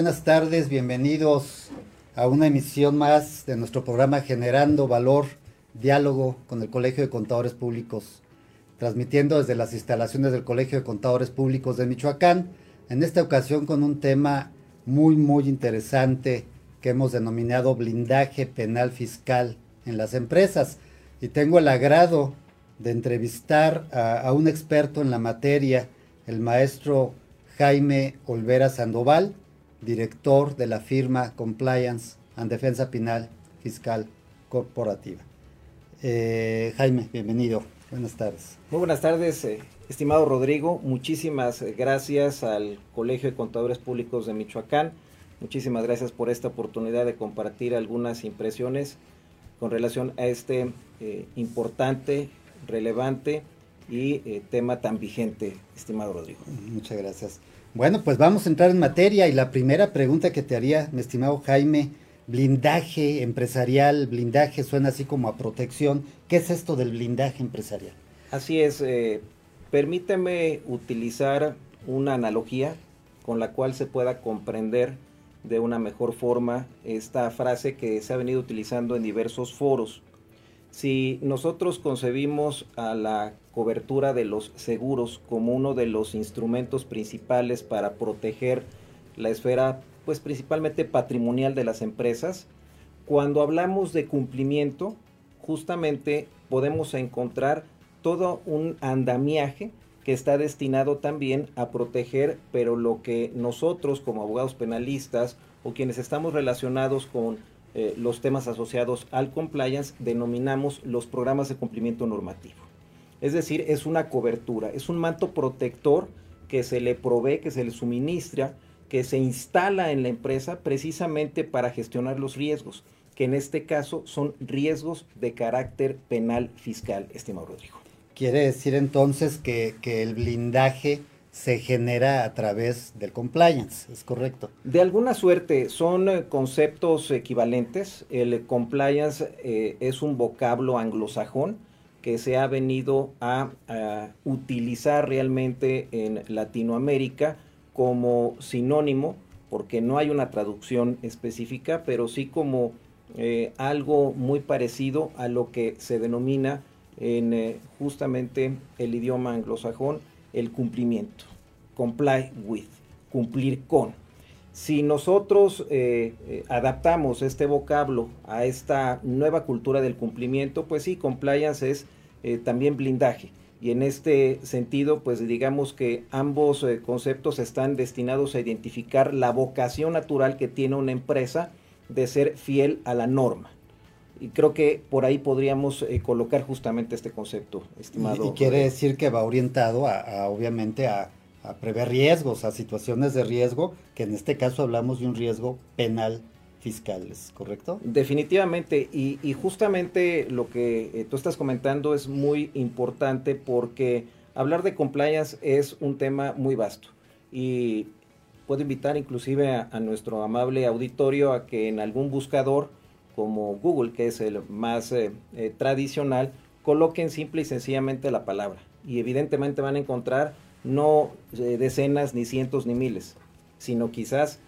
buenas tardes, bienvenidos a una emisión más de nuestro programa Generando Valor, Diálogo con el Colegio de Contadores Públicos, transmitiendo desde las instalaciones del Colegio de Contadores Públicos de Michoacán, en esta ocasión con un tema muy, muy interesante que hemos denominado blindaje penal fiscal en las empresas. Y tengo el agrado de entrevistar a, a un experto en la materia, el maestro Jaime Olvera Sandoval, director de la firma Compliance and Defensa Penal Fiscal Corporativa. Eh, Jaime, bienvenido. Buenas tardes. Muy buenas tardes, eh, estimado Rodrigo. Muchísimas gracias al Colegio de Contadores Públicos de Michoacán. Muchísimas gracias por esta oportunidad de compartir algunas impresiones con relación a este eh, importante, relevante y tema tan vigente, estimado Rodrigo. Muchas gracias. Bueno, pues vamos a entrar en materia y la primera pregunta que te haría, mi estimado Jaime, blindaje empresarial, blindaje suena así como a protección. ¿Qué es esto del blindaje empresarial? Así es, eh, permíteme utilizar una analogía con la cual se pueda comprender de una mejor forma esta frase que se ha venido utilizando en diversos foros. Si nosotros concebimos a la cobertura de los seguros como uno de los instrumentos principales para proteger la esfera, pues principalmente patrimonial de las empresas, cuando hablamos de cumplimiento, justamente podemos encontrar todo un andamiaje que está destinado también a proteger, pero lo que nosotros como abogados penalistas o quienes estamos relacionados con eh, los temas asociados al compliance denominamos los programas de cumplimiento normativo. Es decir, es una cobertura, es un manto protector que se le provee, que se le suministra, que se instala en la empresa precisamente para gestionar los riesgos, que en este caso son riesgos de carácter penal fiscal, estimado Rodrigo. Quiere decir entonces que, que el blindaje se genera a través del compliance, ¿es correcto? De alguna suerte son eh, conceptos equivalentes. El compliance eh, es un vocablo anglosajón que se ha venido a, utilizar realmente en Latinoamérica como sinónimo, porque no hay una traducción específica, pero sí como eh, algo muy parecido a lo que se denomina en justamente el idioma anglosajón el cumplimiento, comply with, cumplir con. Si nosotros eh, eh, adaptamos este vocablo a esta nueva cultura del cumplimiento, pues sí, compliance es eh, también blindaje. Y en este sentido, pues digamos que ambos conceptos están destinados a identificar la vocación natural que tiene una empresa de ser fiel a la norma. Y creo que por ahí podríamos eh, colocar justamente este concepto, estimado. Y, quiere decir que va orientado a, obviamente, a, prever riesgos, a situaciones de riesgo, que en este caso hablamos de un riesgo penal fiscal, ¿es correcto? Definitivamente, y, justamente lo que eh, tú estás comentando es muy importante porque hablar de compliance es un tema muy vasto. Y puedo invitar inclusive a nuestro amable auditorio a que en algún buscador como Google, que es el más eh, eh, tradicional, coloquen simple y sencillamente la palabra. Y evidentemente van a encontrar no eh, decenas, ni cientos, ni miles, sino quizás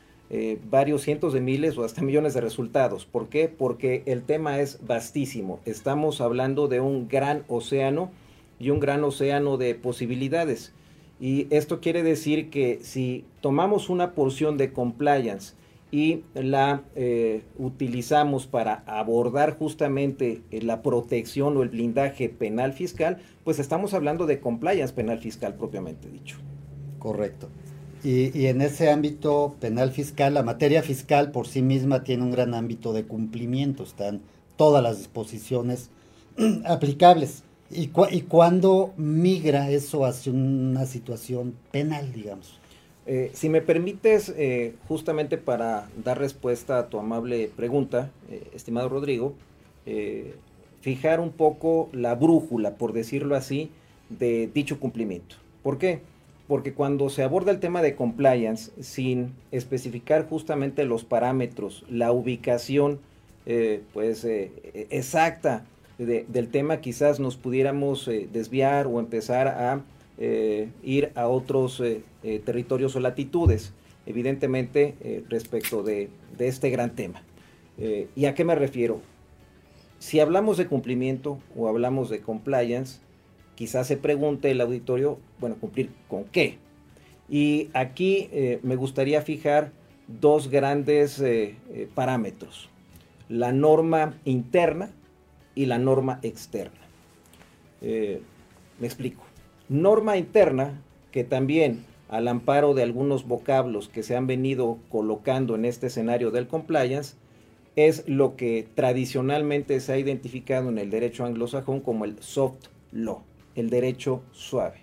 varios cientos de miles o hasta millones de resultados. ¿Por qué? Porque el tema es vastísimo. Estamos hablando de un gran océano y un gran océano de posibilidades. Y esto quiere decir que si tomamos una porción de compliance, y la eh, utilizamos para abordar justamente eh, la protección o el blindaje penal fiscal, pues estamos hablando de compliance penal fiscal propiamente dicho. Correcto. Y, y, en ese ámbito penal fiscal, la materia fiscal por sí misma tiene un gran ámbito de cumplimiento, están todas las disposiciones aplicables. ¿Y, ¿Y cuándo migra eso hacia una situación penal, digamos? Eh, si me permites, eh, justamente para dar respuesta a tu amable pregunta, eh, estimado Rodrigo, fijar un poco la brújula, por decirlo así, de dicho cumplimiento. ¿Por qué? Porque cuando se aborda el tema de compliance sin especificar justamente los parámetros, la ubicación, pues exacta del tema, quizás nos pudiéramos desviar o empezar a eh, ir a otros eh, eh, territorios o latitudes. evidentemente, respecto de, este gran tema. ¿Y a qué me refiero? Si hablamos de cumplimiento o hablamos de compliance, quizás se pregunte el auditorio, bueno, cumplir con qué. Y aquí me gustaría fijar dos grandes parámetros, la norma interna y la norma externa. me explico. Norma interna, que también al amparo de algunos vocablos que se han venido colocando en este escenario del compliance, es lo que tradicionalmente se ha identificado en el derecho anglosajón como el soft law, el derecho suave.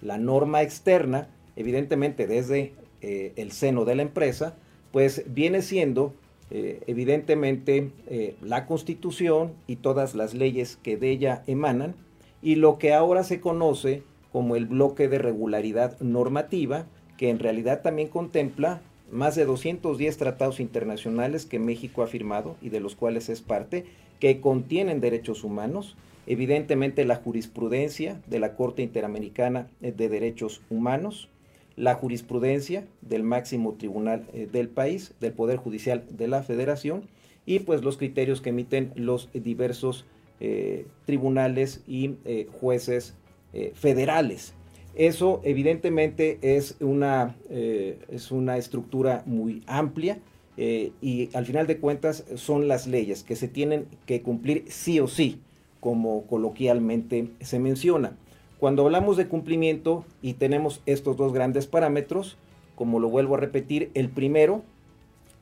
La norma externa, evidentemente desde eh, el seno de la empresa, pues viene siendo eh, evidentemente eh, la constitución y todas las leyes que de ella emanan y lo que ahora se conoce como el bloque de regularidad normativa, que en realidad también contempla más de 210 tratados internacionales que México ha firmado y de los cuales es parte, que contienen derechos humanos, evidentemente la jurisprudencia de la Corte Interamericana de Derechos Humanos, la jurisprudencia del máximo tribunal eh, del país, del Poder Judicial de la Federación, y pues los criterios que emiten los diversos eh, tribunales y eh, jueces eh, federales. Eso evidentemente es una, eh, es una estructura muy amplia eh, y al final de cuentas son las leyes que se tienen que cumplir sí o sí, como coloquialmente se menciona. Cuando hablamos de cumplimiento y tenemos estos dos grandes parámetros, como lo vuelvo a repetir, el primero,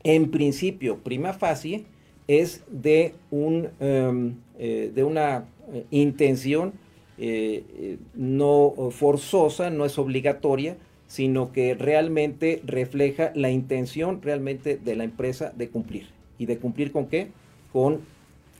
en principio, prima facie, es de, un, em, de una intención eh, no forzosa, no es obligatoria, sino que realmente refleja la intención realmente de la empresa de cumplir. ¿Y de cumplir con qué? Con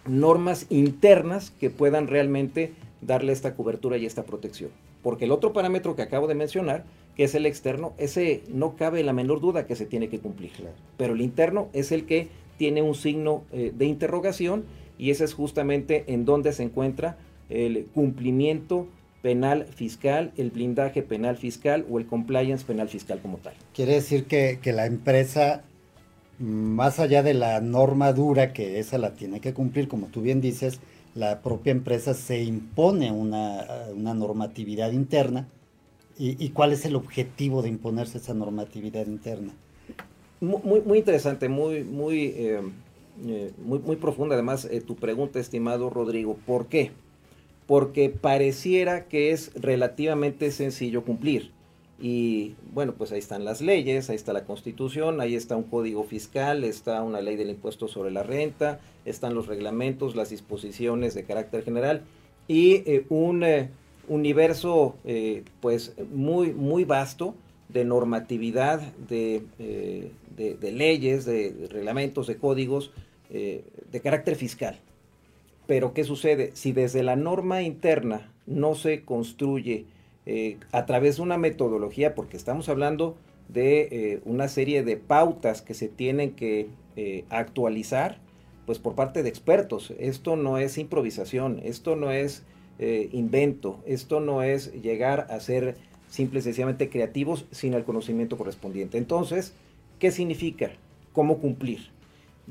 normas internas que puedan realmente darle esta cobertura y esta protección. Porque el otro parámetro que acabo de mencionar, que es el externo, ese no cabe la menor duda que se tiene que cumplir. Pero el interno es el que tiene un signo eh, de interrogación y ese es justamente en donde se encuentra el cumplimiento penal fiscal, el blindaje penal fiscal o el compliance penal fiscal como tal. Quiere decir que, la empresa, más allá de la norma dura, que esa la tiene que cumplir, como tú bien dices, la propia empresa se impone una, normatividad interna. ¿Y, cuál es el objetivo de imponerse esa normatividad interna? Muy, muy interesante, muy, muy, eh, eh, muy, muy profunda además eh, tu pregunta, estimado Rodrigo. ¿Por qué? Porque pareciera que es relativamente sencillo cumplir. Y bueno, pues ahí están las leyes, ahí está la constitución, ahí está un código fiscal, está una ley del impuesto sobre la renta, están los reglamentos, las disposiciones de carácter general y eh, un eh, universo eh, pues muy, muy vasto de normatividad, de, de leyes, de reglamentos, de códigos de carácter fiscal. Pero ¿qué sucede? Si desde la norma interna no se construye eh, a través de una metodología, porque estamos hablando de eh, una serie de pautas que se tienen que eh, actualizar, pues por parte de expertos. Esto no es improvisación, esto no es invento, esto no es llegar a ser simple y sencillamente creativos sin el conocimiento correspondiente. Entonces, ¿qué significa? ¿Cómo cumplir?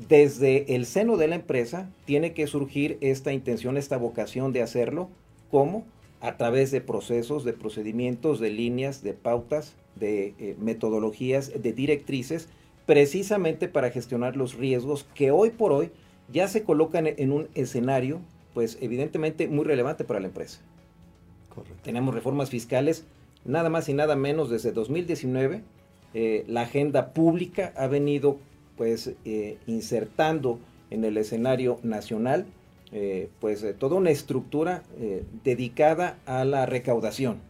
Desde el seno de la empresa tiene que surgir esta intención, esta vocación de hacerlo. ¿Cómo? A través de procesos, de procedimientos, de líneas, de pautas, de eh, metodologías, de directrices, precisamente para gestionar los riesgos que hoy por hoy ya se colocan en un escenario, pues evidentemente muy relevante para la empresa. Tenemos reformas fiscales, nada más y nada menos desde 2019. Eh, la agenda pública ha venido pues eh, insertando en el escenario nacional eh, pues eh, toda una estructura dedicada a la recaudación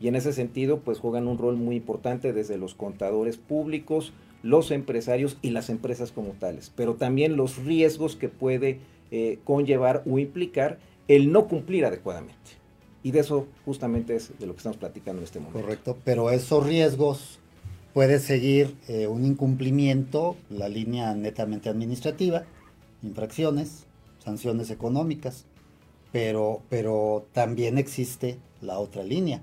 y en ese sentido pues juegan un rol muy importante desde los contadores públicos, los empresarios y las empresas como tales, pero también los riesgos que puede conllevar o implicar el no cumplir adecuadamente. Y de eso justamente es de lo que estamos platicando en este momento. Correcto, pero esos riesgos puede seguir eh, un incumplimiento, la línea netamente administrativa, infracciones, sanciones económicas, pero, pero también existe la otra línea,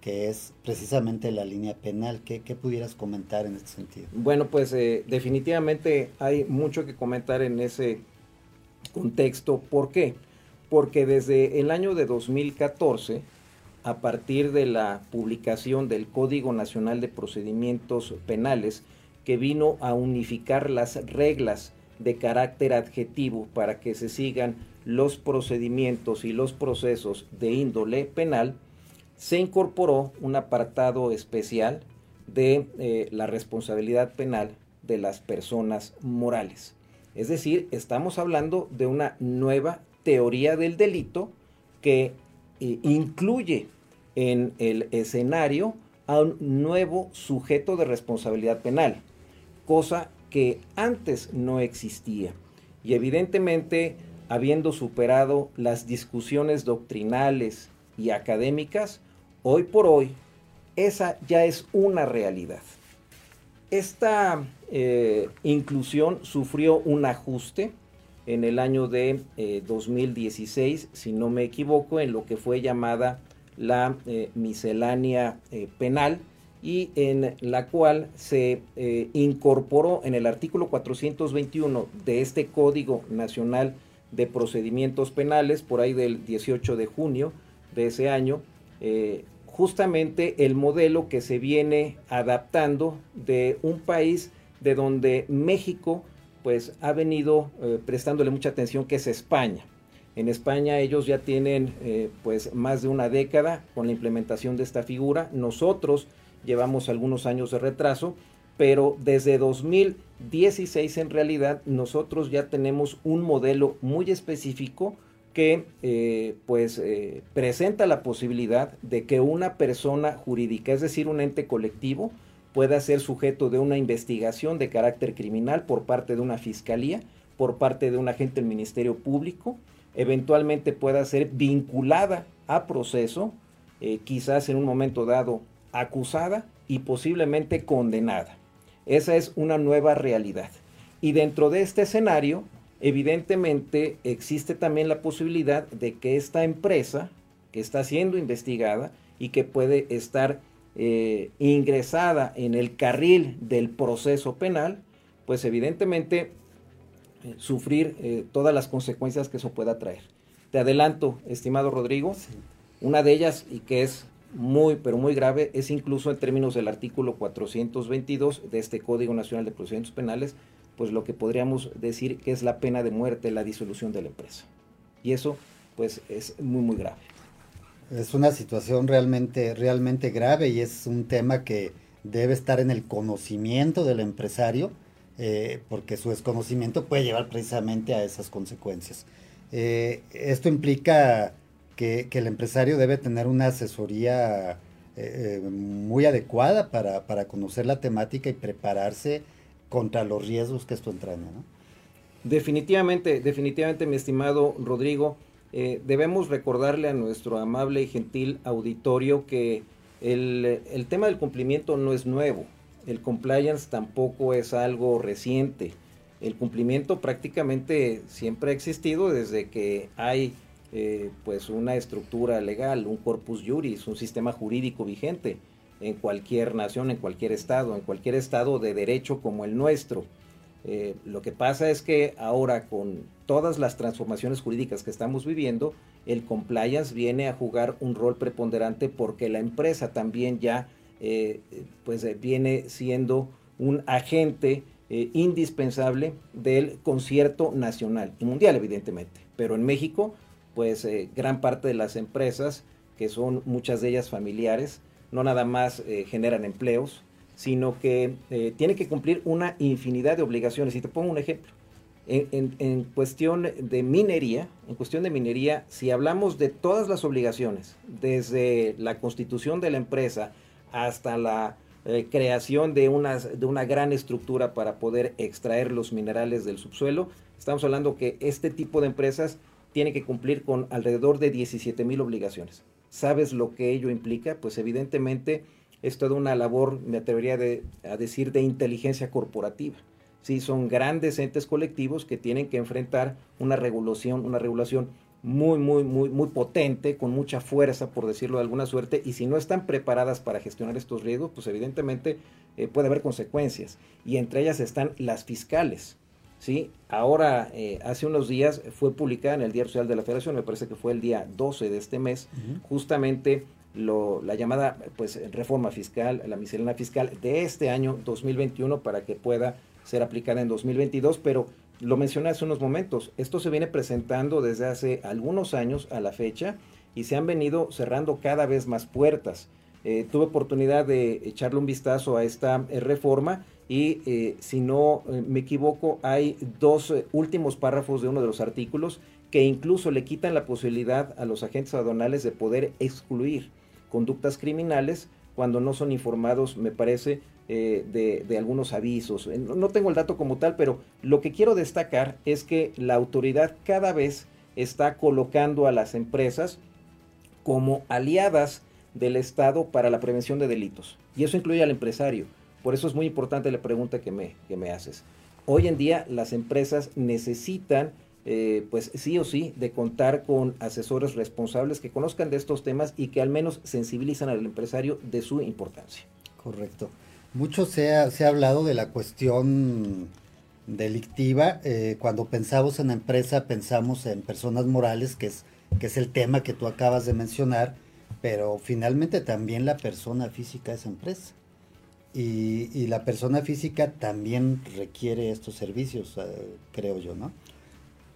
que es precisamente la línea penal. ¿Qué, pudieras comentar en este sentido? Bueno, pues eh, definitivamente hay mucho que comentar en ese contexto. ¿Por qué? Porque desde el año de 2014, a partir de la publicación del Código Nacional de Procedimientos Penales, que vino a unificar las reglas de carácter adjetivo para que se sigan los procedimientos y los procesos de índole penal, se incorporó un apartado especial de eh, la responsabilidad penal de las personas morales. Es decir, estamos hablando de una nueva teoría del delito que incluye en el escenario a un nuevo sujeto de responsabilidad penal, cosa que antes no existía. Y evidentemente, habiendo superado las discusiones doctrinales y académicas, Hoy por hoy, esa ya es una realidad. Esta eh, inclusión sufrió un ajuste en el año de 2016, eh, si no me equivoco, en lo que fue llamada la eh, miscelánea penal y en la cual se incorporó en el artículo 421 de este Código Nacional de Procedimientos Penales, por ahí del 18 de junio de ese año, eh, justamente el modelo que se viene adaptando de un país de donde México pues ha venido eh, prestándole mucha atención que es España. En España ellos ya tienen eh, pues más de una década con la implementación de esta figura. Nosotros llevamos algunos años de retraso, pero desde 2016 en realidad nosotros ya tenemos un modelo muy específico que eh, pues presenta la posibilidad de que una persona jurídica, es decir, un ente colectivo, pueda ser sujeto de una investigación de carácter criminal por parte de una fiscalía, por parte de un agente del Ministerio Público, eventualmente pueda ser vinculada a proceso, eh, quizás en un momento dado acusada y posiblemente condenada. Esa es una nueva realidad. Y dentro de este escenario, evidentemente existe también la posibilidad de que esta empresa que está siendo investigada y que puede estar eh, ingresada en el carril del proceso penal, pues evidentemente eh, sufrir eh, todas las consecuencias que eso pueda traer. Te adelanto, estimado Rodrigo, una de ellas y que es muy, pero muy grave, es incluso en términos del artículo 422 de este Código Nacional de Procedimientos Penales, pues lo que podríamos decir que es la pena de muerte, la disolución de la empresa. Y eso pues es muy muy grave. Es una situación realmente realmente grave y es un tema que debe estar en el conocimiento del empresario eh, porque su desconocimiento puede llevar precisamente a esas consecuencias. Eh, esto implica que, el empresario debe tener una asesoría eh, muy adecuada para, para, conocer la temática y prepararse contra los riesgos que esto entraña, ¿no? Definitivamente, definitivamente, mi estimado Rodrigo, eh, debemos recordarle a nuestro amable y gentil auditorio que el, tema del cumplimiento no es nuevo, el compliance tampoco es algo reciente, el cumplimiento prácticamente siempre ha existido desde que hay eh, pues una estructura legal, un corpus juris, un sistema jurídico vigente en cualquier nación, en cualquier estado, en cualquier estado de derecho como el nuestro. Eh, lo que pasa es que ahora con todas las transformaciones jurídicas que estamos viviendo, el compliance viene a jugar un rol preponderante porque la empresa también ya eh, pues eh, viene siendo un agente indispensable del concierto nacional y mundial evidentemente. Pero en México pues gran parte de las empresas, que son muchas de ellas familiares, no nada más generan empleos, sino que eh, tienen que cumplir una infinidad de obligaciones. Y te pongo un ejemplo. En, cuestión de minería, en cuestión de minería, si hablamos de todas las obligaciones, desde la constitución de la empresa hasta la eh, creación de de una gran estructura para poder extraer los minerales del subsuelo, estamos hablando que este tipo de empresas tiene que cumplir con alrededor de 17 mil obligaciones. ¿Sabes lo que ello implica? Pues evidentemente es toda una labor, me atrevería a decir, de inteligencia corporativa. Sí, son grandes entes colectivos que tienen que enfrentar una regulación, una regulación muy, muy, muy, muy potente, con mucha fuerza, por decirlo de alguna suerte, y si no están preparadas para gestionar estos riesgos, pues evidentemente eh, puede haber consecuencias. Y entre ellas están las fiscales. ¿sí? Ahora, eh, hace unos días fue publicada en el Diario Social de la Federación, me parece que fue el día 12 de este mes, justamente lo, la llamada pues, reforma fiscal, la miscelánea fiscal de este año 2021 para que pueda ser aplicada en 2022, pero lo mencioné hace unos momentos, esto se viene presentando desde hace algunos años a la fecha y se han venido cerrando cada vez más puertas. Eh, tuve oportunidad de echarle un vistazo a esta eh, reforma y eh, si no me equivoco hay dos últimos párrafos de uno de los artículos que incluso le quitan la posibilidad a los agentes aduanales de poder excluir conductas criminales cuando no son informados, me parece, eh, de, algunos avisos. No tengo el dato como tal, pero lo que quiero destacar es que la autoridad cada vez está colocando a las empresas como aliadas del Estado para la prevención de delitos. Y eso incluye al empresario. Por eso es muy importante la pregunta que me, que me haces. Hoy en día las empresas necesitan, eh, pues sí o sí, de contar con asesores responsables que conozcan de estos temas y que al menos sensibilizan al empresario de su importancia. Correcto. Mucho se ha, se ha hablado de la cuestión delictiva. Eh, cuando pensamos en empresa, pensamos en personas morales, que es, que es el tema que tú acabas de mencionar, pero finalmente también la persona física es empresa. Y, la persona física también requiere estos servicios, eh, creo yo, ¿no?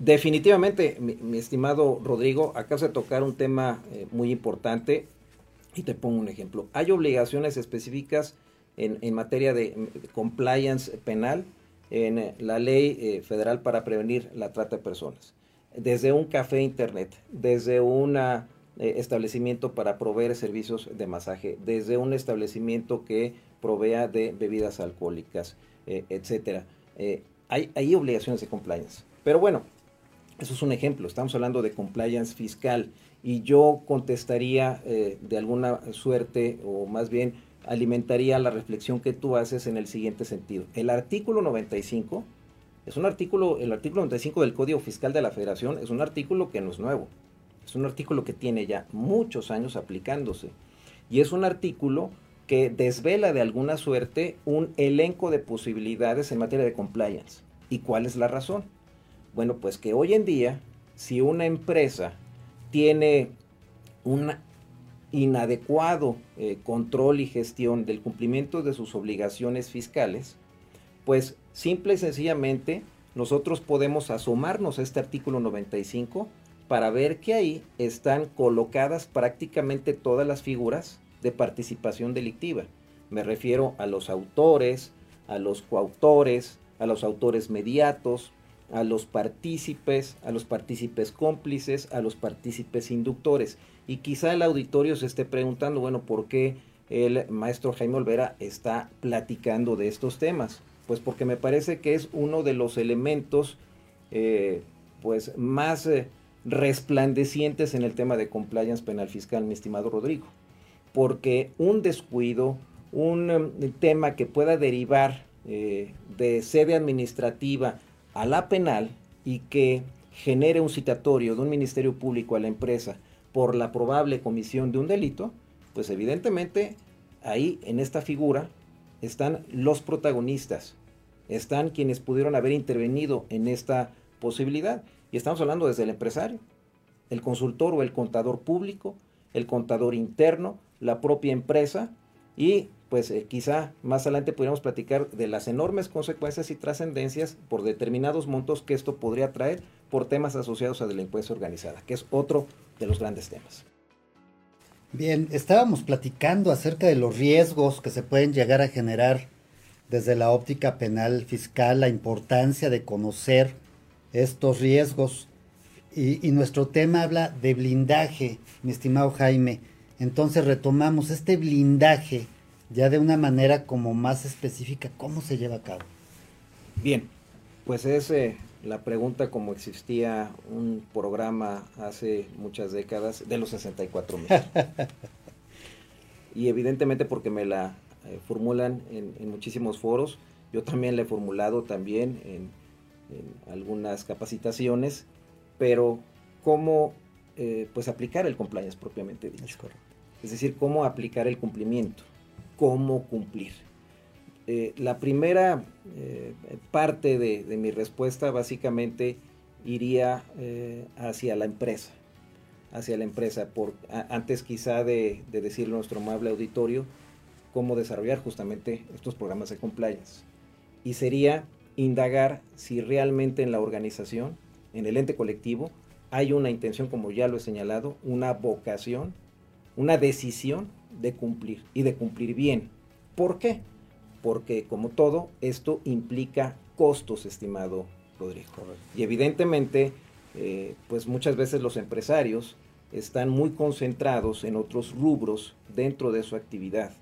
Definitivamente, mi, estimado Rodrigo, acabas de tocar un tema eh, muy importante y te pongo un ejemplo. Hay obligaciones específicas en, materia de compliance penal en eh, la ley eh, federal para prevenir la trata de personas. Desde un café internet, desde un establecimiento para proveer servicios de masaje, desde un establecimiento que provea de bebidas alcohólicas, etcétera. hay obligaciones de compliance. Pero bueno, eso es un ejemplo. Estamos hablando de compliance fiscal y yo contestaría de alguna suerte, o más bien alimentaría la reflexión que tú haces en el siguiente sentido. El artículo 95 es un artículo, el artículo 95 del Código Fiscal de la Federación es un artículo que no es nuevo. Es un artículo que tiene ya muchos años aplicándose. Y es un artículo que desvela de alguna suerte un elenco de posibilidades en materia de compliance. ¿Y cuál es la razón? Bueno, pues que hoy en día, si una empresa tiene una inadecuado eh, control y gestión del cumplimiento de sus obligaciones fiscales, pues simple y sencillamente nosotros podemos asomarnos a este artículo 95 para ver que ahí están colocadas prácticamente todas las figuras de participación delictiva. Me refiero a los autores, a los coautores, a los autores mediatos, a los partícipes, a los partícipes cómplices, a los partícipes inductores. Y quizá el auditorio se esté preguntando, bueno, ¿por qué el maestro Jaime Olvera está platicando de estos temas? Pues porque me parece que es uno de los elementos eh, pues más eh, resplandecientes en el tema de compliance penal fiscal, mi estimado Rodrigo. Porque un descuido, un eh, tema que pueda derivar de sede administrativa a la penal y que genere un citatorio de un ministerio público a la empresa por la probable comisión de un delito, pues evidentemente ahí en esta figura están los protagonistas, están quienes pudieron haber intervenido en esta posibilidad. Y estamos hablando desde el empresario, el consultor o el contador público, el contador interno, la propia empresa y pues eh, quizá más adelante pudiéramos platicar de las enormes consecuencias y trascendencias por determinados montos que esto podría traer por temas asociados a delincuencia organizada, que es otro de los grandes temas. Bien, estábamos platicando acerca de los riesgos que se pueden llegar a generar desde la óptica penal fiscal, la importancia de conocer estos riesgos. Y, y, nuestro tema habla de blindaje, mi estimado Jaime. Entonces retomamos este blindaje ya de una manera como más específica, ¿cómo se lleva a cabo? Bien, pues es eh, la pregunta como existía un programa hace muchas décadas de los 64 meses. y evidentemente porque me la eh, formulan en, muchísimos foros, yo también la he formulado también en, en algunas capacitaciones, pero ¿cómo eh, pues aplicar el compliance propiamente dicho. Es, decir, cómo aplicar el cumplimiento, cómo cumplir. Eh, la primera eh, parte de, mi respuesta básicamente iría hacia la empresa, hacia la empresa, por, antes quizá de, de decirle a nuestro amable auditorio cómo desarrollar justamente estos programas de compliance. Y sería indagar si realmente en la organización, en el ente colectivo, hay una intención, como ya lo he señalado, una vocación, una decisión de cumplir y de cumplir bien. ¿Por qué? Porque como todo, esto implica costos, estimado Rodrigo. Y evidentemente, eh, pues muchas veces los empresarios están muy concentrados en otros rubros dentro de su actividad.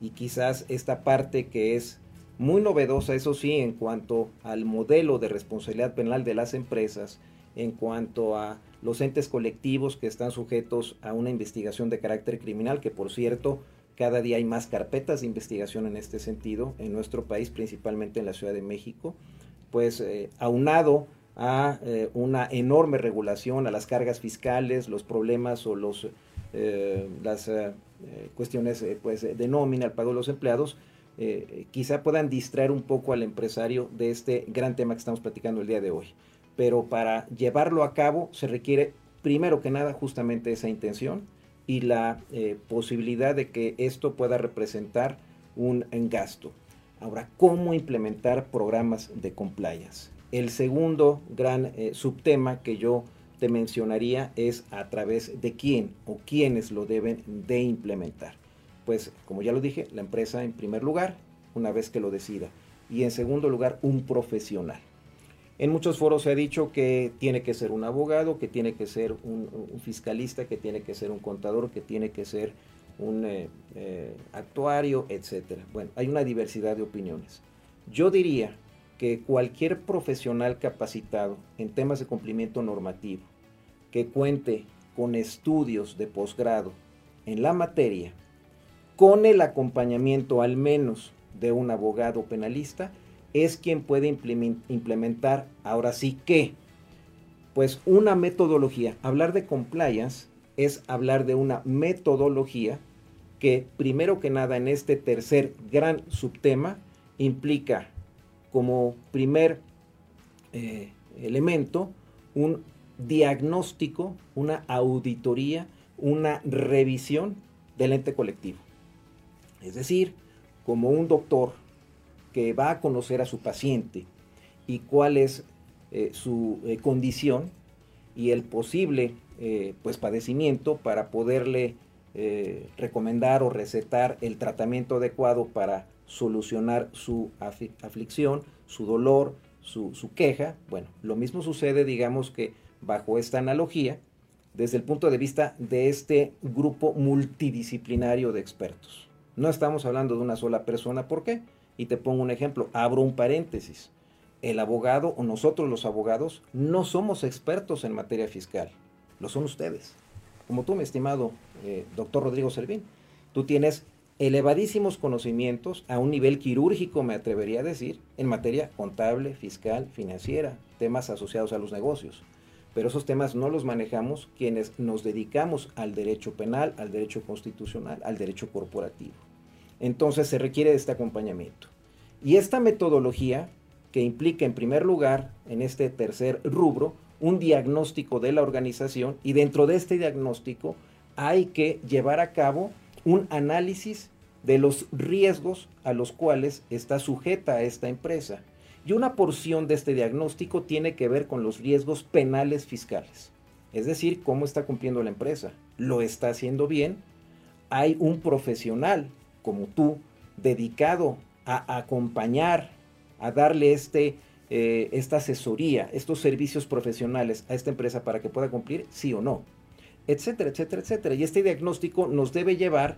Y quizás esta parte que es muy novedosa, eso sí, en cuanto al modelo de responsabilidad penal de las empresas, en cuanto a los entes colectivos que están sujetos a una investigación de carácter criminal, que por cierto, cada día hay más carpetas de investigación en este sentido en nuestro país, principalmente en la Ciudad de México, pues eh, aunado a eh, una enorme regulación, a las cargas fiscales, los problemas o los, eh, las cuestiones pues, de nómina, al pago de los empleados, quizá puedan distraer un poco al empresario de este gran tema que estamos platicando el día de hoy pero para llevarlo a cabo se requiere primero que nada justamente esa intención y la eh, posibilidad de que esto pueda representar un gasto. Ahora, ¿cómo implementar programas de compliance? El segundo gran eh, subtema que yo te mencionaría es a través de quién o quiénes lo deben de implementar. Pues, como ya lo dije, la empresa en primer lugar, una vez que lo decida. Y en segundo lugar, un profesional. En muchos foros se ha dicho que tiene que ser un abogado, que tiene que ser un, fiscalista, que tiene que ser un contador, que tiene que ser un eh, eh, actuario, etc. Bueno, hay una diversidad de opiniones. Yo diría que cualquier profesional capacitado en temas de cumplimiento normativo, que cuente con estudios de posgrado en la materia, con el acompañamiento al menos de un abogado penalista, es quien puede implementar ahora sí que, pues una metodología. Hablar de compliance es hablar de una metodología que primero que nada en este tercer gran subtema implica como primer eh, elemento un diagnóstico, una auditoría, una revisión del ente colectivo. Es decir, como un doctor que va a conocer a su paciente y cuál es eh, su eh, condición y el posible eh, pues padecimiento para poderle recomendar o recetar el tratamiento adecuado para solucionar su aflicción, su dolor, su, su queja. Bueno, lo mismo sucede, digamos que bajo esta analogía, desde el punto de vista de este grupo multidisciplinario de expertos. No estamos hablando de una sola persona, ¿por qué? Y te pongo un ejemplo, abro un paréntesis. El abogado o nosotros los abogados no somos expertos en materia fiscal, lo son ustedes. Como tú, mi estimado eh, doctor Rodrigo Servín, tú tienes elevadísimos conocimientos a un nivel quirúrgico, me atrevería a decir, en materia contable, fiscal, financiera, temas asociados a los negocios. Pero esos temas no los manejamos quienes nos dedicamos al derecho penal, al derecho constitucional, al derecho corporativo. Entonces se requiere de este acompañamiento. Y esta metodología, que implica en primer lugar, en este tercer rubro, un diagnóstico de la organización y dentro de este diagnóstico hay que llevar a cabo un análisis de los riesgos a los cuales está sujeta esta empresa. Y una porción de este diagnóstico tiene que ver con los riesgos penales fiscales. Es decir, cómo está cumpliendo la empresa. ¿Lo está haciendo bien? Hay un profesional como tú, dedicado a acompañar, a darle este, eh, esta asesoría, estos servicios profesionales a esta empresa para que pueda cumplir, sí o no, etcétera, etcétera, etcétera. Y este diagnóstico nos debe llevar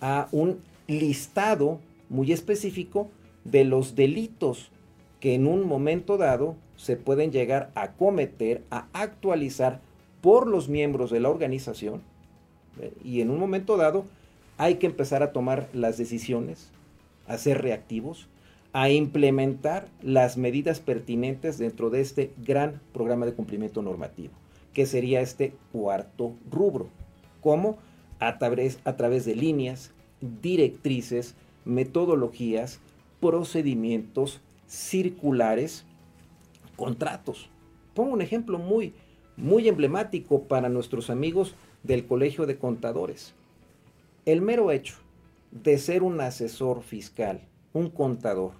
a un listado muy específico de los delitos que en un momento dado se pueden llegar a cometer, a actualizar por los miembros de la organización ¿eh? y en un momento dado hay que empezar a tomar las decisiones, a ser reactivos, a implementar las medidas pertinentes dentro de este gran programa de cumplimiento normativo, que sería este cuarto rubro. ¿Cómo? A través, a través de líneas, directrices, metodologías, procedimientos circulares, contratos. Pongo un ejemplo muy, muy emblemático para nuestros amigos del Colegio de Contadores. El mero hecho de ser un asesor fiscal, un contador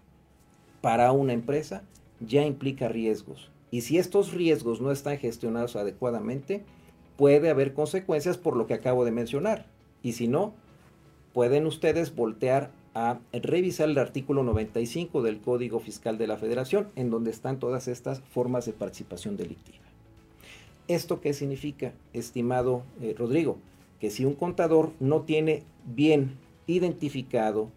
para una empresa, ya implica riesgos. Y si estos riesgos no están gestionados adecuadamente, puede haber consecuencias por lo que acabo de mencionar. Y si no, pueden ustedes voltear a revisar el artículo 95 del Código Fiscal de la Federación, en donde están todas estas formas de participación delictiva. ¿Esto qué significa, estimado eh, Rodrigo? Que si un contador no tiene bien identificado,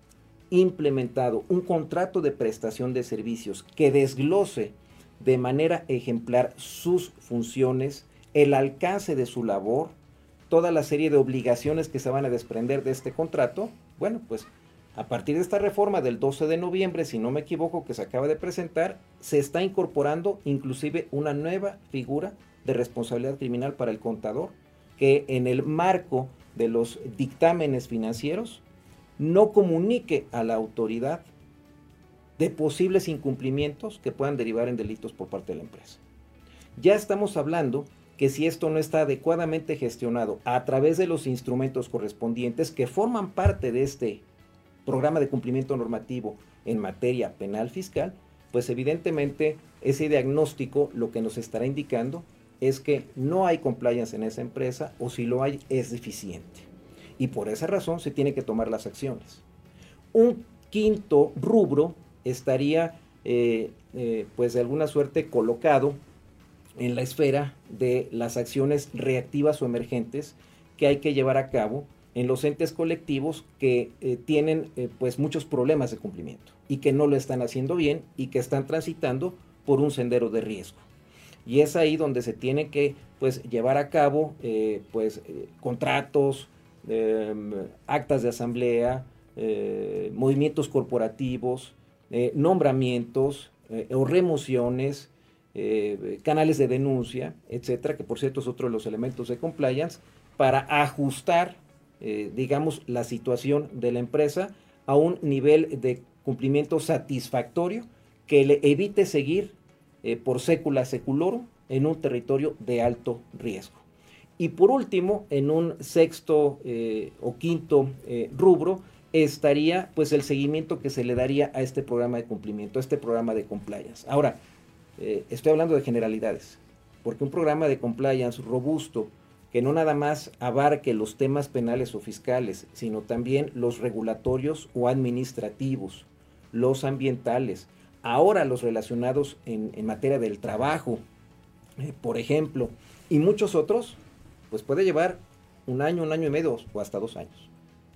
implementado un contrato de prestación de servicios que desglose de manera ejemplar sus funciones, el alcance de su labor, toda la serie de obligaciones que se van a desprender de este contrato, bueno, pues a partir de esta reforma del 12 de noviembre, si no me equivoco, que se acaba de presentar, se está incorporando inclusive una nueva figura de responsabilidad criminal para el contador, que en el marco de los dictámenes financieros no comunique a la autoridad de posibles incumplimientos que puedan derivar en delitos por parte de la empresa. Ya estamos hablando que si esto no está adecuadamente gestionado a través de los instrumentos correspondientes que forman parte de este programa de cumplimiento normativo en materia penal fiscal, pues evidentemente ese diagnóstico lo que nos estará indicando es que no hay compliance en esa empresa o si lo hay es deficiente. Y por esa razón se tiene que tomar las acciones. Un quinto rubro estaría eh, eh, pues de alguna suerte colocado en la esfera de las acciones reactivas o emergentes que hay que llevar a cabo en los entes colectivos que eh, tienen pues muchos problemas de cumplimiento y que no lo están haciendo bien y que están transitando por un sendero de riesgo. Y es ahí donde se tiene que pues llevar a cabo eh, pues contratos, em, actas de asamblea, movimientos corporativos, nombramientos o remociones, canales de denuncia, etcétera, que por cierto es otro de los elementos de compliance, para ajustar eh, digamos, la situación de la empresa a un nivel de cumplimiento satisfactorio que le evite seguir eh, por sécula seculorum en un territorio de alto riesgo. Y por último, en un sexto eh, o quinto rubro, estaría pues el seguimiento que se le daría a este programa de cumplimiento, a este programa de compliance. Ahora, estoy hablando de generalidades, porque un programa de compliance robusto que no nada más abarque los temas penales o fiscales, sino también los regulatorios o administrativos, los ambientales, ahora los relacionados en, materia del trabajo, eh, por ejemplo, y muchos otros, pues puede llevar un año, un año y medio o hasta dos años.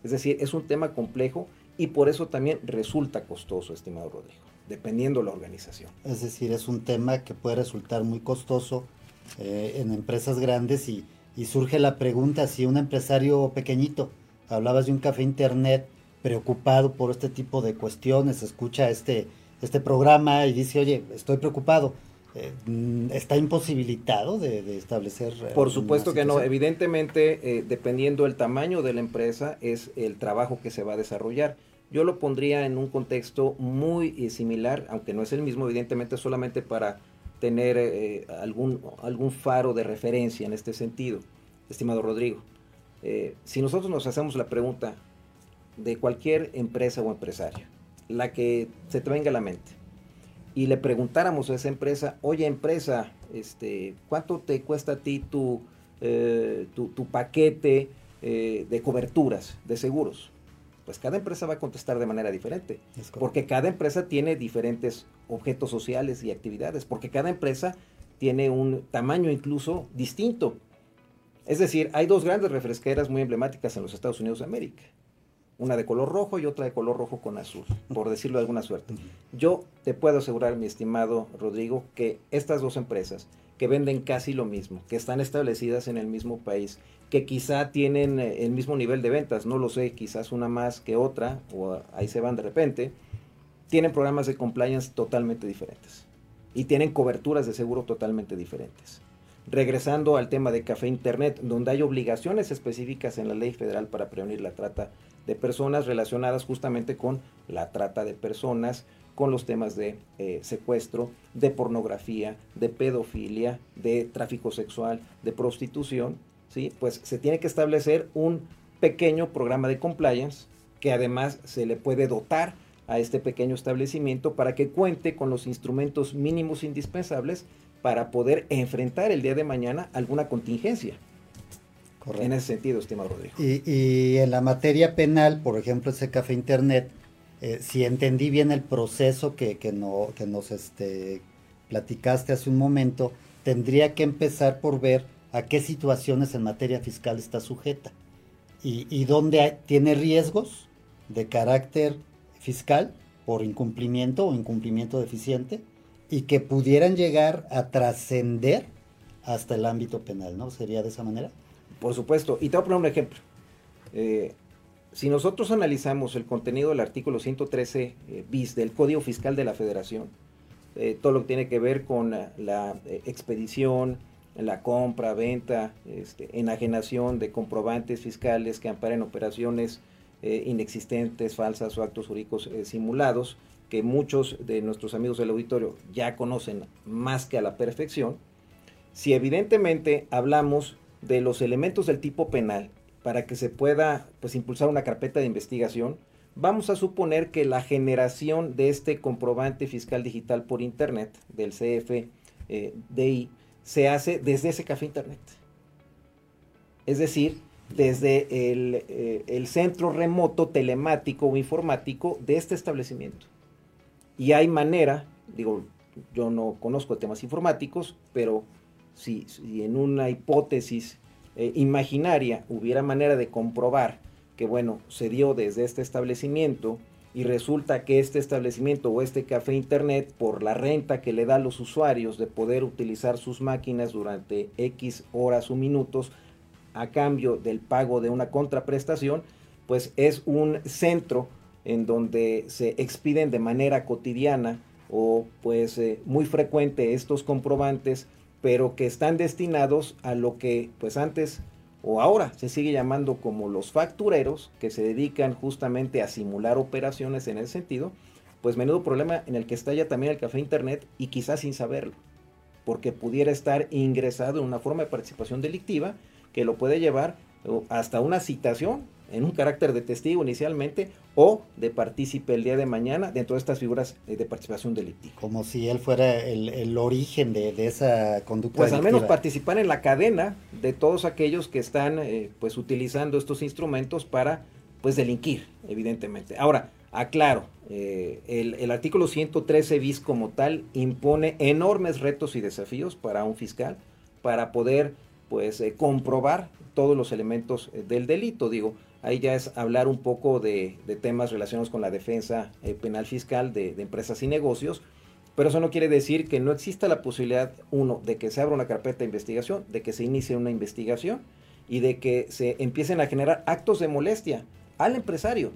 Es decir, es un tema complejo y por eso también resulta costoso, estimado Rodrigo, dependiendo la organización. Es decir, es un tema que puede resultar muy costoso eh, en empresas grandes y, y surge la pregunta, si un empresario pequeñito, hablabas de un café internet preocupado por este tipo de cuestiones, escucha este, este programa y dice, oye, estoy preocupado, eh, ¿está imposibilitado de, establecer? Eh, por supuesto que no, evidentemente, eh, dependiendo del tamaño de la empresa, es el trabajo que se va a desarrollar. Yo lo pondría en un contexto muy similar, aunque no es el mismo, evidentemente solamente para tener eh, algún, algún faro de referencia en este sentido, estimado Rodrigo. Eh, si nosotros nos hacemos la pregunta de cualquier empresa o empresario, la que se te venga a la mente, y le preguntáramos a esa empresa, oye empresa, este, ¿cuánto te cuesta a ti tu, eh, tu, paquete de coberturas, de seguros? Pues cada empresa va a contestar de manera diferente, porque cada empresa tiene diferentes objetos sociales y actividades, porque cada empresa tiene un tamaño incluso distinto. Es decir, hay dos grandes refresqueras muy emblemáticas en los Estados Unidos de América. Una de color rojo y otra de color rojo con azul, por decirlo de alguna suerte. Yo te puedo asegurar, mi estimado Rodrigo, que estas dos empresas que venden casi lo mismo, que están establecidas en el mismo país, que quizá tienen eh, el mismo nivel de ventas, no lo sé, quizás una más que otra, o ahí se van de repente, tienen programas de compliance totalmente diferentes y tienen coberturas de seguro totalmente diferentes. regresando al tema de café internet, donde hay obligaciones específicas en la ley federal para prevenir la trata de personas relacionadas justamente con la trata de personas, con los temas de eh, secuestro, de pornografía, de pedofilia, de tráfico sexual, de prostitución, ¿sí? pues se tiene que establecer un pequeño programa de compliance que además se le puede dotar a este pequeño establecimiento para que cuente con los instrumentos mínimos indispensables para poder enfrentar el día de mañana alguna contingencia. Correcto. En ese sentido, estimado Rodrigo. Y, en la materia penal, por ejemplo, ese café internet, eh, si entendí bien el proceso que, no, que nos este, platicaste hace un momento, tendría que empezar por ver a qué situaciones en materia fiscal está sujeta y, y dónde tiene riesgos de carácter fiscal por incumplimiento o incumplimiento deficiente y que pudieran llegar a trascender hasta el ámbito penal, ¿no? ¿Sería de esa manera? Por supuesto. Y te voy a poner un ejemplo. Eh, si nosotros analizamos el contenido del artículo 113 eh, bis del Código Fiscal de la Federación, eh, todo lo que tiene que ver con la, expedición, la compra, venta, este, enajenación de comprobantes fiscales que amparen operaciones inexistentes, falsas o actos jurídicos simulados, que muchos de nuestros amigos del auditorio ya conocen más que a la perfección, si evidentemente hablamos de los elementos del tipo penal para que se pueda pues, impulsar una carpeta de investigación, vamos a suponer que la generación de este comprobante fiscal digital por Internet, del CFDI, eh, se hace desde ese café Internet. Es decir, desde eh, el, centro remoto telemático o informático de este establecimiento. Y hay manera, digo, yo no conozco temas informáticos, pero si, en una hipótesis eh, imaginaria hubiera manera de comprobar que, bueno, se dio desde este establecimiento y resulta que este establecimiento o este café internet, por la renta que le da a los usuarios de poder utilizar sus máquinas durante X horas o minutos, a cambio del pago de una contraprestación, pues es un centro en donde se expiden de manera cotidiana o pues eh, muy frecuente estos comprobantes pero que están destinados a lo que pues antes o ahora se sigue llamando como los factureros, que se dedican justamente a simular operaciones en ese sentido, pues menudo problema en el que está ya también el café internet y quizás sin saberlo, porque pudiera estar ingresado en una forma de participación delictiva que lo puede llevar hasta una citación en un carácter de testigo inicialmente o de partícipe el día de mañana dentro de estas figuras eh, de participación delictiva. Como si él fuera el, origen de, esa conducta. Pues al menos participar en la cadena de todos aquellos que están eh, pues utilizando estos instrumentos para pues delinquir, evidentemente. Ahora, aclaro, eh, el, el, artículo 113 bis como tal impone enormes retos y desafíos para un fiscal para poder pues comprobar todos los elementos del delito. Digo, Ahí ya es hablar un poco de, temas relacionados con la defensa eh, penal fiscal de, empresas y negocios, pero eso no quiere decir que no exista la posibilidad, uno, de que se abra una carpeta de investigación, de que se inicie una investigación y de que se empiecen a generar actos de molestia al empresario.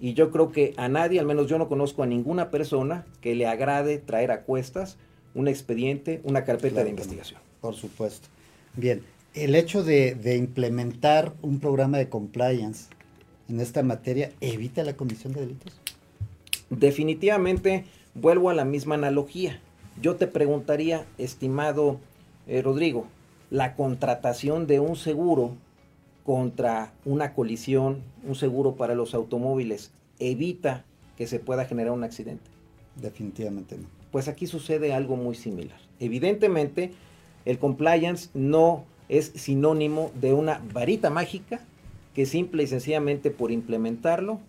Y yo creo que a nadie, al menos yo no conozco a ninguna persona que le agrade traer a cuestas un expediente, una carpeta de investigación. Por supuesto. Bien, el hecho de, implementar un programa de compliance en esta materia evita la comisión de delitos? Definitivamente, vuelvo a la misma analogía. Yo te preguntaría, estimado eh, Rodrigo, la contratación de un seguro contra una colisión, un seguro para los automóviles, evita que se pueda generar un accidente. Definitivamente no. Pues aquí sucede algo muy similar. Evidentemente, el compliance no es sinónimo de una varita mágica que simple y sencillamente por implementarlo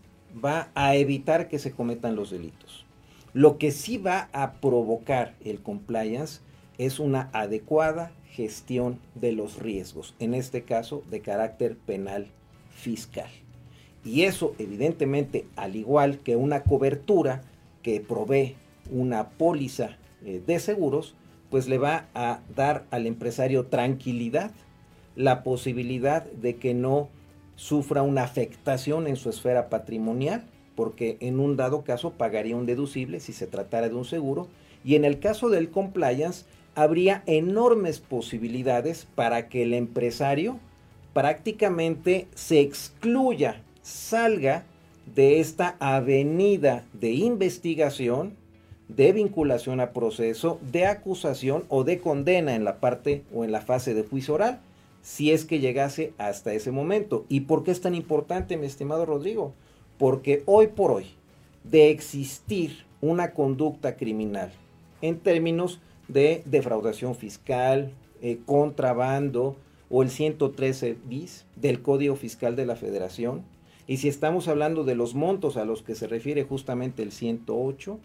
va a evitar que se cometan los delitos. Lo que sí va a provocar el compliance es una adecuada gestión de los riesgos, en este caso de carácter penal fiscal. Y eso evidentemente, al igual que una cobertura que provee una póliza eh, de seguros, pues le va a dar al empresario tranquilidad, la posibilidad de que no sufra una afectación en su esfera patrimonial, porque en un dado caso pagaría un deducible si se tratara de un seguro, Y en el caso del compliance, habría enormes posibilidades para que el empresario prácticamente se excluya, salga de esta avenida de investigación, de vinculación a proceso, de acusación o de condena en la parte o en la fase de juicio oral, si es que llegase hasta ese momento. ¿Y por qué es tan importante, mi estimado Rodrigo? Porque hoy por hoy, de existir una conducta criminal en términos de defraudación fiscal, eh, contrabando o el 113 bis del Código Fiscal de la Federación. Y si estamos hablando de los montos a los que se refiere justamente el 108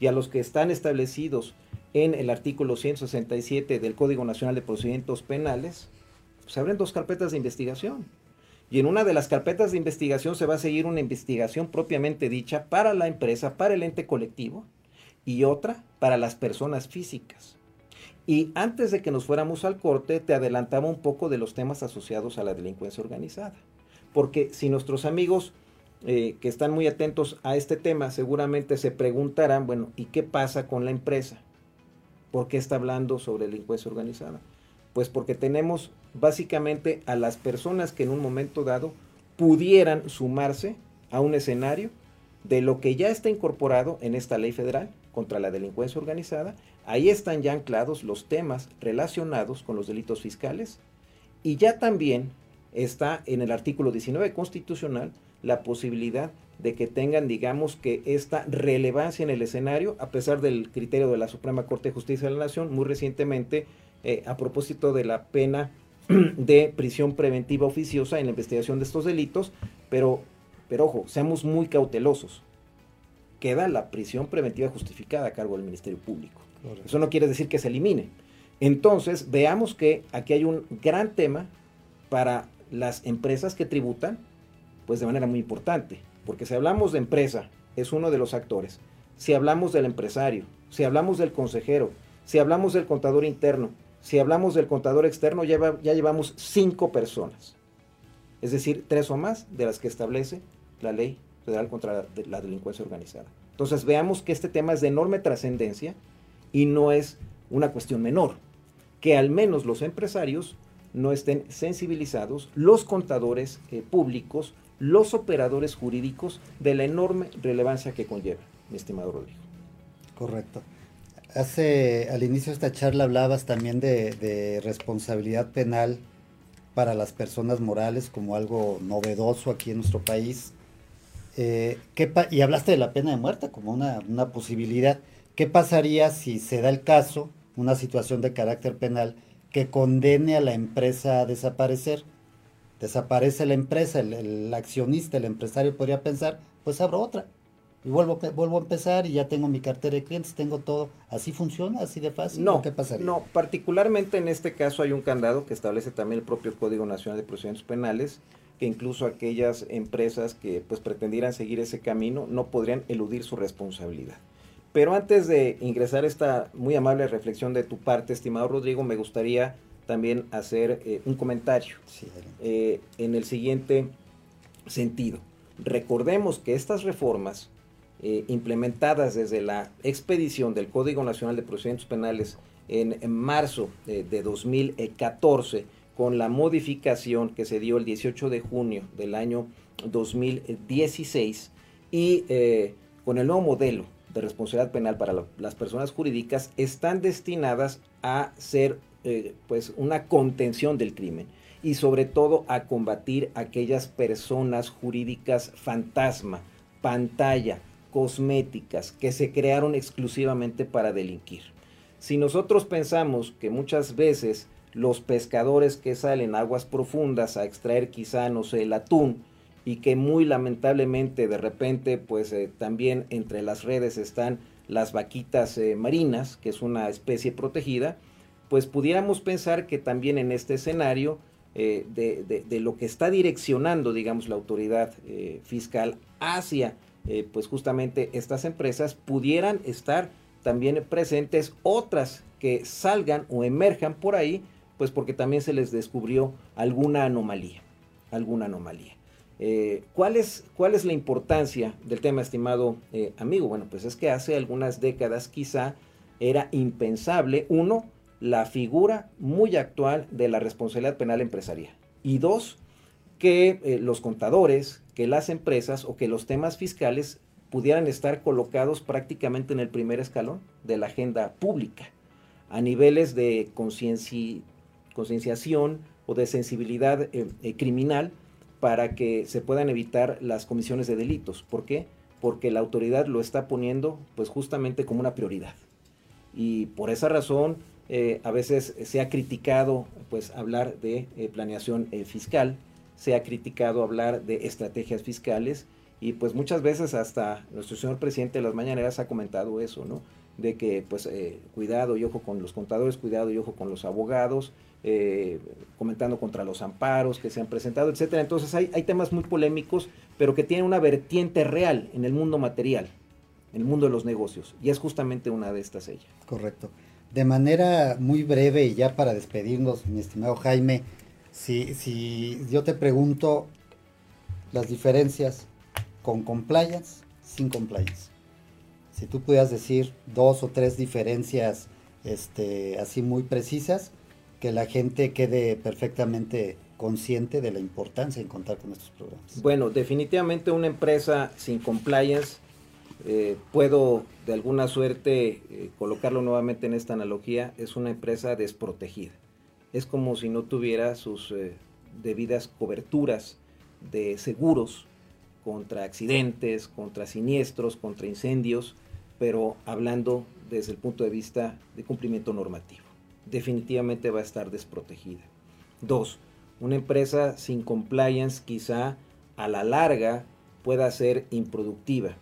y a los que están establecidos en el artículo 167 del Código Nacional de Procedimientos Penales, se abren dos carpetas de investigación. Y en una de las carpetas de investigación se va a seguir una investigación propiamente dicha para la empresa, para el ente colectivo, y otra para las personas físicas. Y antes de que nos fuéramos al corte, te adelantaba un poco de los temas asociados a la delincuencia organizada. Porque si nuestros amigos eh, que están muy atentos a este tema seguramente se preguntarán, bueno, ¿y qué pasa con la empresa? ¿Por qué está hablando sobre delincuencia organizada? Pues porque tenemos básicamente a las personas que en un momento dado pudieran sumarse a un escenario de lo que ya está incorporado en esta ley federal contra la delincuencia organizada. Ahí están ya anclados los temas relacionados con los delitos fiscales y ya también está en el artículo 19 constitucional la posibilidad de que tengan, digamos, que esta relevancia en el escenario, a pesar del criterio de la Suprema Corte de Justicia de la Nación, muy recientemente, eh, a propósito de la pena de prisión preventiva oficiosa en la investigación de estos delitos, pero, pero ojo, seamos muy cautelosos. Queda la prisión preventiva justificada a cargo del Ministerio Público. Eso no quiere decir que se elimine. Entonces, veamos que aquí hay un gran tema para las empresas que tributan, pues de manera muy importante, porque si hablamos de empresa, es uno de los actores. Si hablamos del empresario, si hablamos del consejero, si hablamos del contador interno, si hablamos del contador externo, ya, ya llevamos cinco personas. Es decir, tres o más de las que establece la ley federal contra la delincuencia organizada. Entonces veamos que este tema es de enorme trascendencia y no es una cuestión menor. Que al menos los empresarios no estén sensibilizados, los contadores eh, públicos, los operadores jurídicos de la enorme relevancia que conlleva, mi estimado Rodrigo. Correcto. Hace, al inicio de esta charla hablabas también de, responsabilidad penal para las personas morales como algo novedoso aquí en nuestro país. Eh, y hablaste de la pena de muerte como una, una posibilidad. ¿Qué pasaría si se da el caso, una situación de carácter penal, que condene a la empresa a desaparecer? Desaparece la empresa, el, el accionista, el empresario podría pensar, pues abro otra y vuelvo, vuelvo a empezar y ya tengo mi cartera de clientes, tengo todo. ¿Así funciona? ¿Así de fácil? No, ¿qué pasaría? No, particularmente en este caso hay un candado que establece también el propio Código Nacional de Procedimientos Penales, que incluso aquellas empresas que pues pretendieran seguir ese camino no podrían eludir su responsabilidad. Pero antes de ingresar esta muy amable reflexión de tu parte, estimado Rodrigo, me gustaría también hacer eh, un comentario eh, en el siguiente sentido. Recordemos que estas reformas eh, implementadas desde la expedición del Código Nacional de Procedimientos Penales en, marzo de 2014 con la modificación que se dio el 18 de junio del año 2016 y con el nuevo modelo de responsabilidad penal para las personas jurídicas están destinadas a ser eh, pues una contención del crimen y sobre todo a combatir aquellas personas jurídicas fantasma, pantalla, cosméticas que se crearon exclusivamente para delinquir. Si nosotros pensamos que muchas veces los pescadores que salen aguas profundas a extraer quizá, no sé, el atún, y que muy lamentablemente de repente pues eh, también entre las redes están las vaquitas eh, marinas, que es una especie protegida, pues pudiéramos pensar que también en este escenario eh, de, lo que está direccionando, digamos, la autoridad fiscal hacia eh, pues justamente estas empresas pudieran estar también presentes otras que salgan o emerjan por ahí, pues porque también se les descubrió alguna anomalía, alguna anomalía. Eh, ¿cuál, es, ¿Cuál es la importancia del tema, estimado eh, amigo? Bueno, pues es que hace algunas décadas quizá era impensable, uno, la figura muy actual de la responsabilidad penal empresarial. Y dos, que eh, los contadores, que las empresas o que los temas fiscales pudieran estar colocados prácticamente en el primer escalón de la agenda pública, a niveles de concienciación o de sensibilidad eh, eh, criminal para que se puedan evitar las comisiones de delitos. ¿Por qué? Porque la autoridad lo está poniendo pues justamente como una prioridad. Y por esa razón eh, a veces se ha criticado pues hablar de planeación fiscal, se ha criticado hablar de estrategias fiscales y pues muchas veces hasta nuestro señor presidente de las mañaneras ha comentado eso, ¿no? De que pues eh, cuidado y ojo con los contadores, cuidado y ojo con los abogados, eh, comentando contra los amparos que se han presentado, etcétera. Entonces hay, hay temas muy polémicos, pero que tienen una vertiente real en el mundo material, en el mundo de los negocios, y es justamente una de estas ellas. Correcto. De manera muy breve y ya para despedirnos, mi estimado Jaime, si, si yo te pregunto las diferencias con compliance, sin compliance. Si tú pudieras decir dos o tres diferencias este, así muy precisas, que la gente quede perfectamente consciente de la importancia de contar con estos programas. Bueno, definitivamente una empresa sin compliance, eh, puedo de alguna suerte eh, colocarlo nuevamente en esta analogía, es una empresa desprotegida. Es como si no tuviera sus eh, debidas coberturas de seguros contra accidentes, contra siniestros, contra incendios, pero hablando desde el punto de vista de cumplimiento normativo. Definitivamente va a estar desprotegida. Dos, una empresa sin compliance quizá a la larga pueda ser improductiva,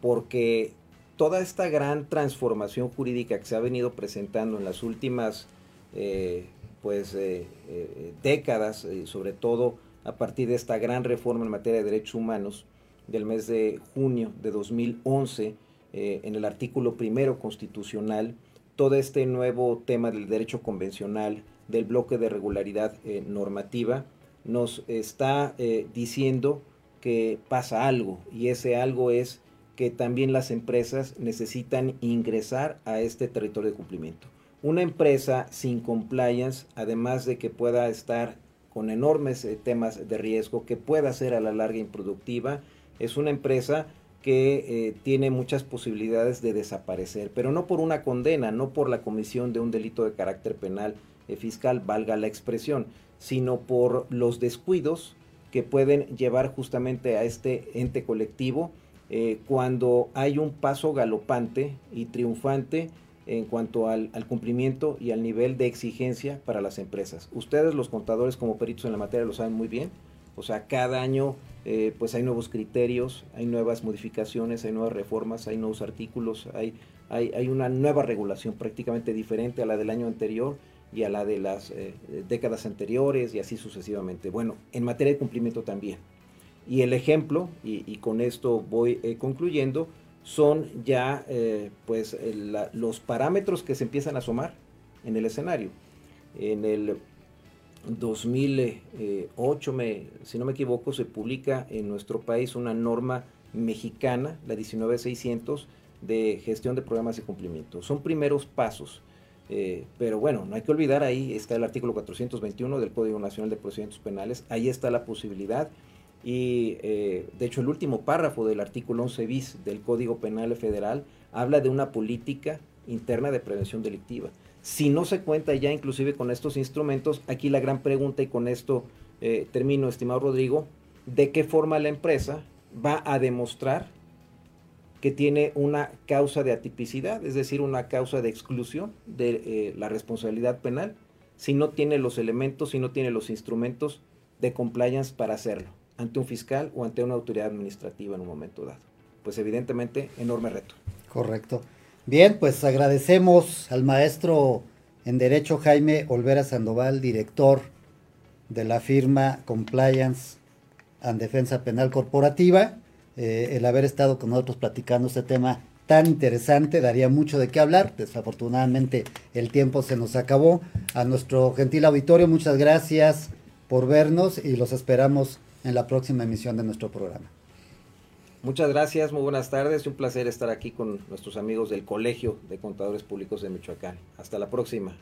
porque toda esta gran transformación jurídica que se ha venido presentando en las últimas eh, pues, eh, eh, décadas, sobre todo a partir de esta gran reforma en materia de derechos humanos del mes de junio de 2011, eh, en el artículo primero constitucional, todo este nuevo tema del derecho convencional, del bloque de regularidad normativa, nos está diciendo que pasa algo y ese algo es que también las empresas necesitan ingresar a este territorio de cumplimiento. Una empresa sin compliance, además de que pueda estar con enormes temas de riesgo, que pueda ser a la larga improductiva, es una empresa que eh, tiene muchas posibilidades de desaparecer, pero no por una condena, no por la comisión de un delito de carácter penal eh, fiscal, valga la expresión, sino por los descuidos que pueden llevar justamente a este ente colectivo eh, cuando hay un paso galopante y triunfante en cuanto al, cumplimiento y al nivel de exigencia para las empresas. Ustedes los contadores como peritos en la materia lo saben muy bien, o sea, cada año eh, pues hay nuevos criterios, hay nuevas modificaciones, hay nuevas reformas, hay nuevos artículos, hay, hay, una nueva regulación prácticamente diferente a la del año anterior y a la de las eh, décadas anteriores y así sucesivamente. Bueno, en materia de cumplimiento también. Y el ejemplo, y, con esto voy eh, concluyendo, son ya pues los parámetros que se empiezan a asomar en el escenario. En el 2008, me, si no me equivoco, se publica en nuestro país una norma mexicana, la 19600, de gestión de programas de cumplimiento. Son primeros pasos, eh, pero bueno, no hay que olvidar, ahí está el artículo 421 del Código Nacional de Procedimientos Penales, ahí está la posibilidad y eh, de hecho el último párrafo del artículo 11 bis del Código Penal Federal habla de una política interna de prevención delictiva. Si no se cuenta ya inclusive con estos instrumentos, aquí la gran pregunta, y con esto eh, termino, estimado Rodrigo, ¿de qué forma la empresa va a demostrar que tiene una causa de atipicidad, es decir, una causa de exclusión de eh, la responsabilidad penal, si no tiene los elementos, si no tiene los instrumentos de compliance para hacerlo, ante un fiscal o ante una autoridad administrativa en un momento dado? Pues evidentemente, enorme reto. Correcto. Bien, pues agradecemos al maestro en Derecho Jaime Olvera Sandoval, director de la firma Compliance and Defensa Penal Corporativa, eh, el haber estado con nosotros platicando este tema tan interesante, daría mucho de qué hablar. Desafortunadamente el tiempo se nos acabó. A nuestro gentil auditorio, muchas gracias por vernos y los esperamos en la próxima emisión de nuestro programa. Muchas gracias, muy buenas tardes. Un placer estar aquí con nuestros amigos del Colegio de Contadores Públicos de Michoacán. Hasta la próxima.